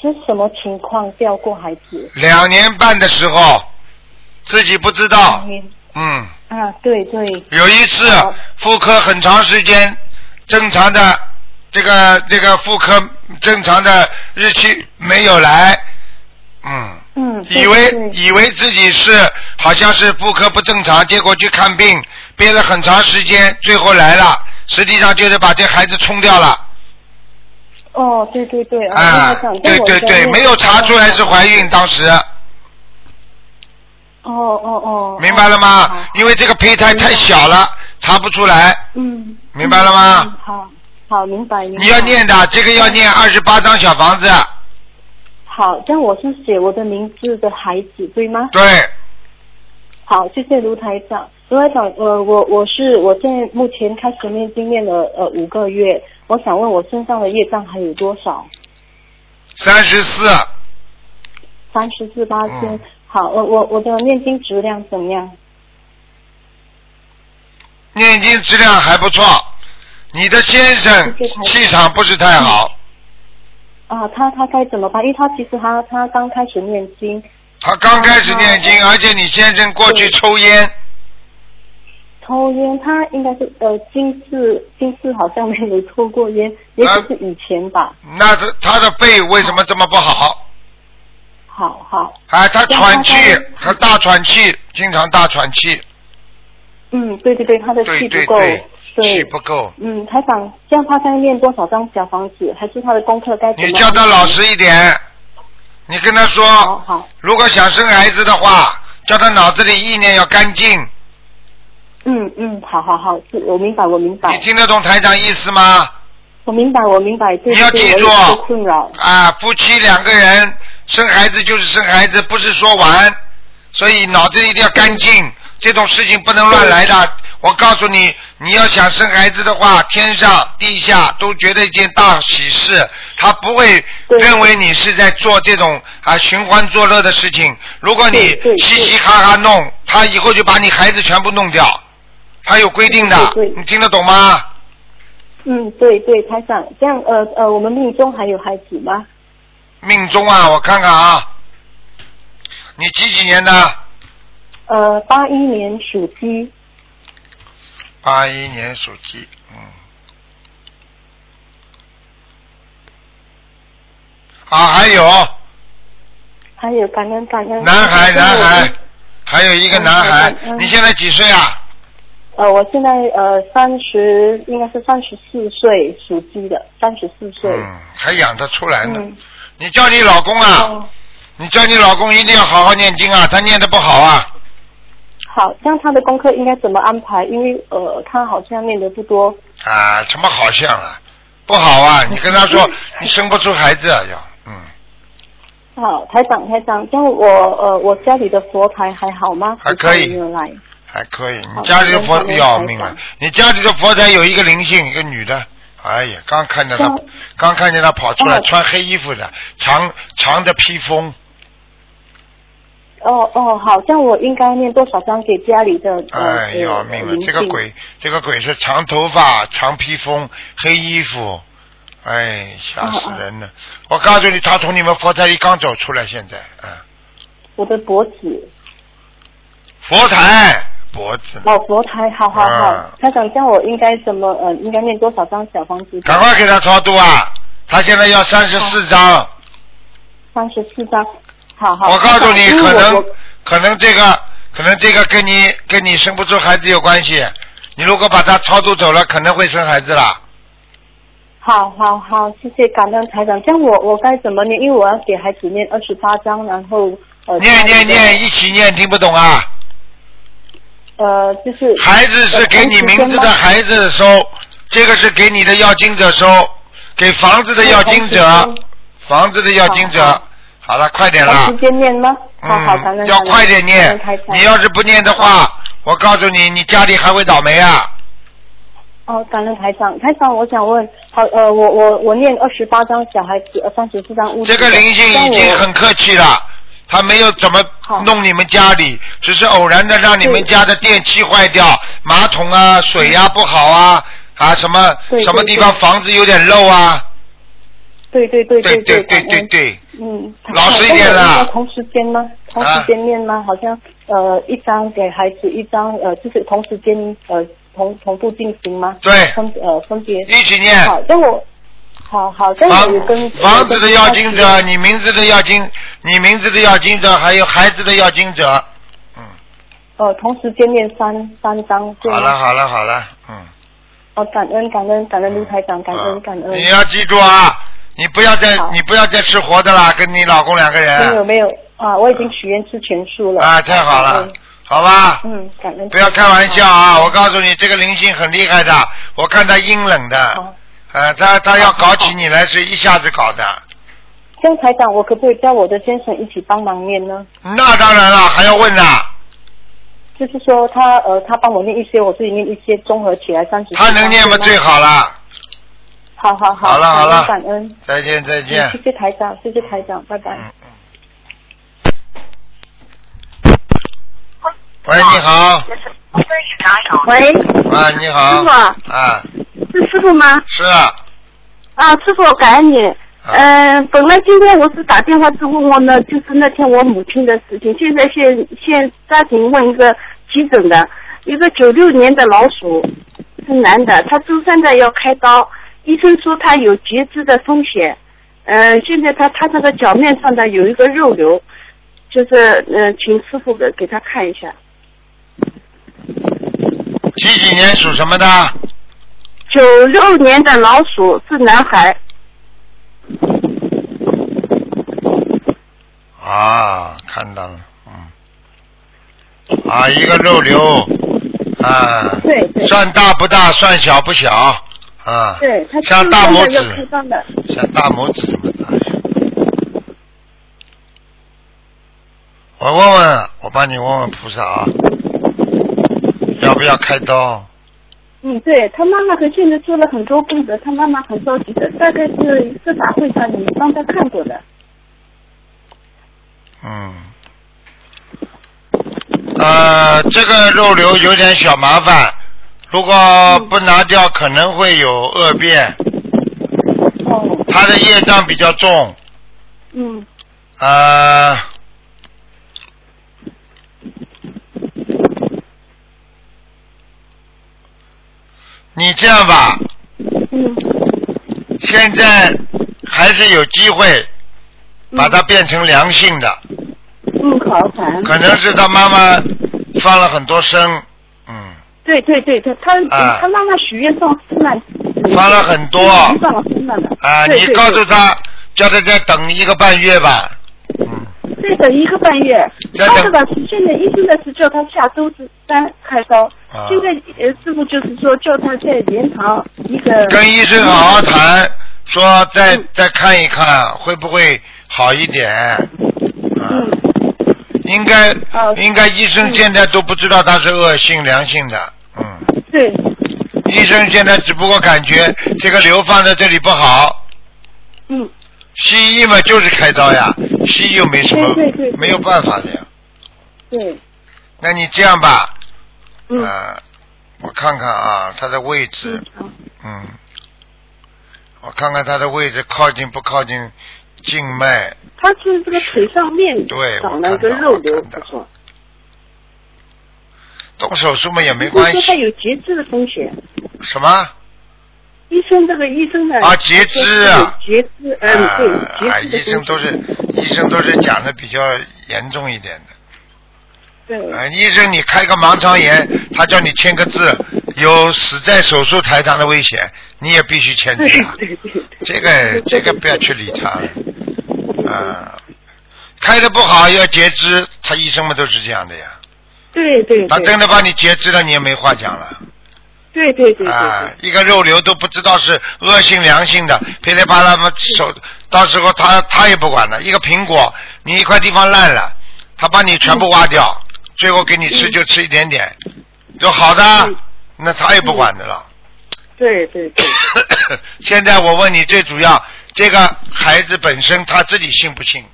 是什么情况掉过孩子？两年半的时候，自己不知道，嗯嗯，啊，对对。有一次妇科很长时间正常的这个这个妇科正常的日期没有来，嗯，嗯。以为以为自己是好像是妇科不正常，结果去看病，憋了很长时间，最后来了，实际上就是把这孩子冲掉了。哦，对对对。啊，对对对，没有查出来是怀孕，当时哦哦哦。明白了吗？因为这个胚胎太小了，查不出来。嗯。明白了吗？嗯好，好，明白明白。你要念的，这个要念二十八张小房子。好，这样我是写我的名字的孩子，对吗？对。好，谢谢卢台长。卢台长，呃，我我是我现在目前开始念经念了呃五个月，我想问我身上的业障还有多少？三十四，三十四八千。嗯好，我我我的念经质量怎么样？念经质量还不错。你的先生气场不是太好，啊，他他该怎么办？因为他其实他他刚开始念经，他刚开始念经，而且你先生过去抽烟，抽烟，他应该是呃今世今世好像没有抽过烟，也许是以前吧。那是他的肺为什么这么不好？好好。哎，他喘气他大喘气，经常大喘气，嗯，对对对，他的气不够。对气不够。嗯，台长，这样他该念多少张小房子？还是他的功课该怎么？你叫他老实一点，你跟他说好，如果想生孩子的话，叫他脑子里意念要干净。嗯嗯，好好好，我明白，我明白。你听得懂台长意思吗？我明白，我明白。对你要记住。啊，夫妻两个人生孩子就是生孩子，不是说玩，所以脑子一定要干净，这种事情不能乱来的。我告诉你，你要想生孩子的话，天上地下都觉得一件大喜事，他不会认为你是在做这种啊寻欢作乐的事情。如果你嘻嘻哈哈弄，他以后就把你孩子全部弄掉，他有规定的，你听得懂吗？嗯，对对，台长，这样呃呃，我们命中还有孩子吗？命中啊，我看看啊，你几几年的？呃，八一年属鸡。八一年属鸡，嗯。啊，还有还有感恩感恩。男孩，男孩，还有一个男孩。你现在几岁啊？呃，我现在呃三十，应该是三十四岁，属鸡的，三十四岁。嗯，还养得出来呢。嗯你叫你老公啊，你叫你老公一定要好好念经啊，他念的不好啊。好，这样他的功课应该怎么安排？因为呃，他好像念的不多。啊，什么好像啊？不好啊！你跟他说，你生不出孩子啊，要嗯。好，台长台长，我呃我家里的佛台还好吗？还可以？还可以，你家里的佛要命了！你家里的佛台有一个灵性，一个女的，哎呀，刚看见他，刚看见他跑出来，哦。穿黑衣服的，长长的披风，哦哦，好，像我应该念多少张给家里的呃哎，要命了！这个鬼，这个鬼是长头发、长披风、黑衣服，哎，吓死人了！我告诉你，他从你们佛台里刚走出来，现在，嗯，我的脖子。佛台脖子，哦佛台，好好好，啊台长，叫我应该怎么呃应该念多少张小房子？赶快给他超度啊！他现在要三十四张。三十四张，好好。我告诉你，可能可能这个可能这个跟你跟你生不出孩子有关系。你如果把他超度走了，可能会生孩子啦。好好好，谢谢感恩台长。像我我该怎么念？因为我要给孩子念二十八章，然后呃念念念，一起念，听不懂啊？呃，就是孩子是给你名字的孩子收，这个是给你的要经者收，给房子的要经者，房子的要经者。好了，快点了同。时间念吗？好好，要快点念。你要是不念的话，我告诉你，你家里还会倒霉啊！哦，感恩台长，台长，我想问，好，呃，我我我念二十八张小孩子，呃，三十四张物。这个灵性已经很客气了，他没有怎么弄你们家里，只是偶然的让你们家的电器坏掉，马桶啊、水呀、不好啊，啊什么什么地方房子有点漏啊，对对对对对对对对对，嗯，老实一点啦啊好那我同时间吗？同时间念吗？好像呃，一张给孩子，一张呃，就是同时间呃同同步进行吗？对。分呃分别。一起念。好，但我好好，但我也跟房子的要经者，你名字的要经，你名字的要经者，还有孩子的要经者。嗯。哦同时见面三三张，好了好了好了，嗯，哦，感恩感恩感恩卢台长，感恩感恩。你要记住啊，你不要再你不要再吃活的啦，跟你老公两个人没有没有啊，我已经许愿吃全素了。啊，太好了，好吧。嗯，感恩。不要开玩笑啊！我告诉你，这个灵性很厉害的，我看他阴冷的，呃，他他要搞起你来是一下子搞的，这样台长，我可不可以叫我的先生一起帮忙念呢？那当然了，还要问呢？就是说他呃，他帮我念一些，我自己念一些，综合起来三十。他能念吗最好了。好好好。好了好了感恩。再见再见嗯谢谢台长，谢谢台长，拜拜。喂，你好，喂，啊，你好，师傅啊，是师傅吗？是啊，啊，师傅，感恩你。嗯、本来今天我是打电话是问我呢，就是那天我母亲的事情。现在现现抓紧问一个急诊的，一个九六年的老鼠是男的，他周三的要开刀，医生说他有截肢的风险。嗯、现在他他这个脚面上的有一个肉瘤，就是嗯、呃请师傅给给他看一下。几几年属什么的？九六年的老鼠是男孩。啊，看到了，嗯，啊，一个肉瘤，啊，对对。算大不大，算小不小，啊，对，像大拇指，像大拇指这么大。我问问，我帮你问问菩萨啊，要不要开刀？嗯，对他妈妈和现在做了很多功德，他妈妈很着急的，大概是司法会上你帮他看过的。嗯，呃，这个肉瘤有点小麻烦，如果不拿掉，可能会有恶变。哦。他的业障比较重，嗯，呃，你这样吧，嗯，现在还是有机会把它变成良性的，嗯，好，感恩。可能是他妈妈放了很多生，嗯对对对，他、啊他妈妈许愿放四万，放了很多放了四万了。啊，你告诉他，叫他再等一个半月吧。再等一个半月。再等他的吧现在医生的是叫他下周三开刀，啊现在呃师傅就是说叫他再延长一个。跟医生好好谈，说再再看一看会不会好一点。嗯。应该应该医生现在都不知道他是恶性良性的，嗯。对。医生现在只不过感觉这个瘤放在这里不好。嗯。西医嘛就是开刀呀，西医又没什么对对对对没有办法的呀。对。那你这样吧，嗯呃，我看看啊，他的位置，嗯，我看看他的位置靠近不靠近静脉，他是这个腿上面对长了一个肉瘤，不错。动手术嘛也没关系。他有截肢的风险。什么？医生这个医生呢？啊，截肢啊，截肢，嗯，对，截啊，肢的医生都是医生都是讲的比较严重一点的。对。啊，医生你开个盲肠炎，他叫你签个字，有死在手术台上的危险，你也必须签字啊。对对对，这个这个不要去理他了，啊，开的不好要截肢，他医生们都是这样的呀。对对他真的把你截肢了，你也没话讲了。对对对对啊，一个肉瘤都不知道是恶性良性的，噼里啪啦嘛手，到时候他他也不管了。一个苹果，你一块地方烂了，他把你全部挖掉，最后给你吃就吃一点点，就好的，那他也不管的了。对对对，现在我问你，最主要这个孩子本身他自己信不信？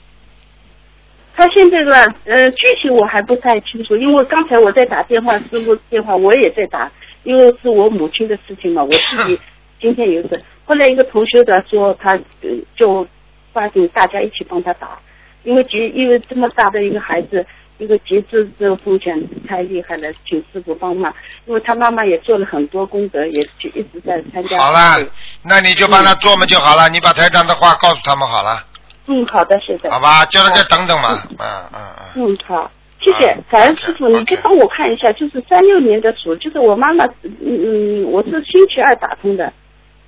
他现在呢，呃，具体我还不太清楚，因为刚才我在打电话，师傅电话我也在打，因为是我母亲的事情嘛，我自己今天有事。后来一个同学的说他呃就发给大家一起帮他打，因为截因为这么大的一个孩子，一个截肢这个风险太厉害了，请师傅帮忙，因为他妈妈也做了很多功德，也就一直在参加。好了，那你就帮他做嘛就好了，你把台长的话告诉他们好了，嗯，好的，谢谢。好吧？叫他再等等嘛，嗯嗯嗯。嗯，好，谢谢，感恩师傅，你就帮我看一下，就是三六年的鼠，就是我妈妈，嗯嗯，我是星期二打通的，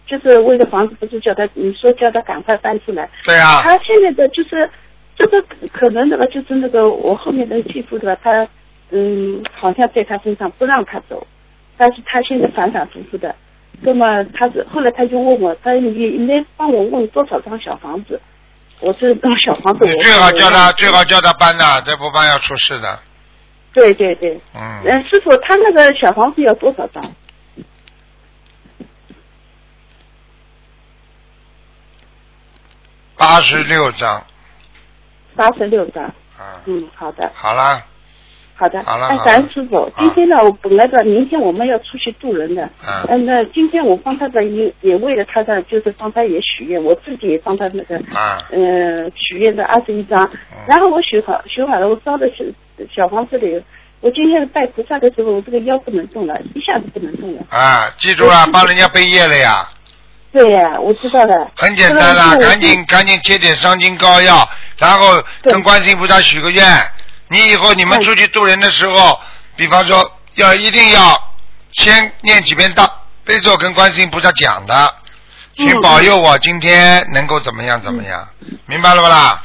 就是为了房子，不是叫他，你说叫他赶快搬出来。对啊。他现在的就是这个可能的吧，就是那个我后面的继父的吧，他嗯，好像在他身上不让他走，但是他现在反反复复的。那么他是后来他就问我，他说你你能帮我问多少张小房子？我这张小房子你最好叫他最好叫他搬呐，再不搬要出事的。对对对，嗯，嗯，师傅，他那个小房子要多少张？八十六张，八十六张。啊，嗯，好的，好啦，好的。哎，好了好了感恩师傅，今天呢，我本来的明天我们要出去渡人的，啊嗯，那今天我帮他的也也为了他的，就是帮他也许愿，我自己也帮他那个，嗯，呃，许愿的二十一张，然后我许好许好了，我烧的是小房子里，我今天拜菩萨的时候，我这个腰不能动了，一下子不能动了。啊，记住了，帮人家背业了呀。对呀，我知道了。很简单啦，赶紧赶紧贴点伤筋膏药，然后跟观世音菩萨许个愿。你以后你们出去渡人的时候，比方说要一定要先念几遍大悲咒，跟观世音菩萨讲的，嗯请保佑我今天能够怎么样怎么样，明白了不啦？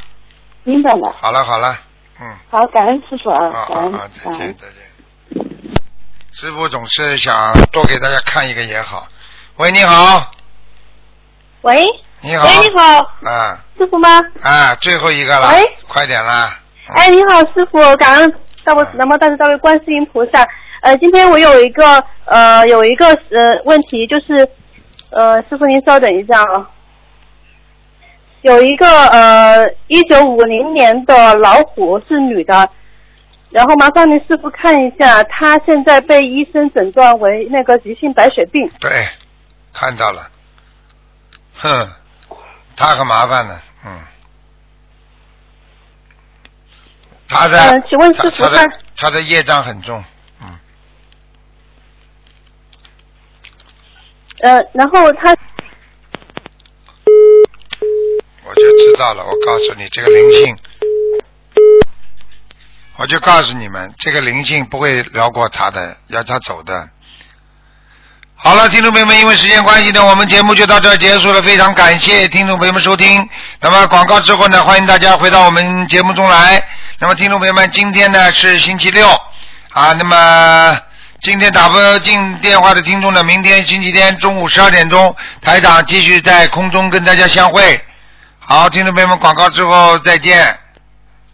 明白了。好了好了，嗯，好，感恩师傅啊，好感恩好好，再。见再见。师傅总是想多给大家看一个也好。喂，你好，喂，你好，喂，你好，啊师傅吗？啊，最后一个了，喂快点啦。哎，你好，师傅，感恩大我南无大慈大悲观世音菩萨。呃，今天我有一个呃有一个呃问题，就是呃，师傅您稍等一下啊。有一个呃，一九五零年的老虎是女的，然后麻烦您师傅看一下，她现在被医生诊断为那个急性白血病。对，看到了，哼，他很麻烦的，嗯，他的，嗯请问师傅他的他他的业障很重，嗯呃，然后他我就知道了。我告诉你，这个灵性，我就告诉你们，这个灵性不会饶过他的，要他走的。好了，听众朋友们，因为时间关系呢，我们节目就到这儿结束了。非常感谢听众朋友们收听。那么广告之后呢，欢迎大家回到我们节目中来。那么听众朋友们，今天呢是星期六啊，那么今天打不进电话的听众呢，明天星期天中午十二点钟，台长继续在空中跟大家相会。好，听众朋友们，广告之后再见。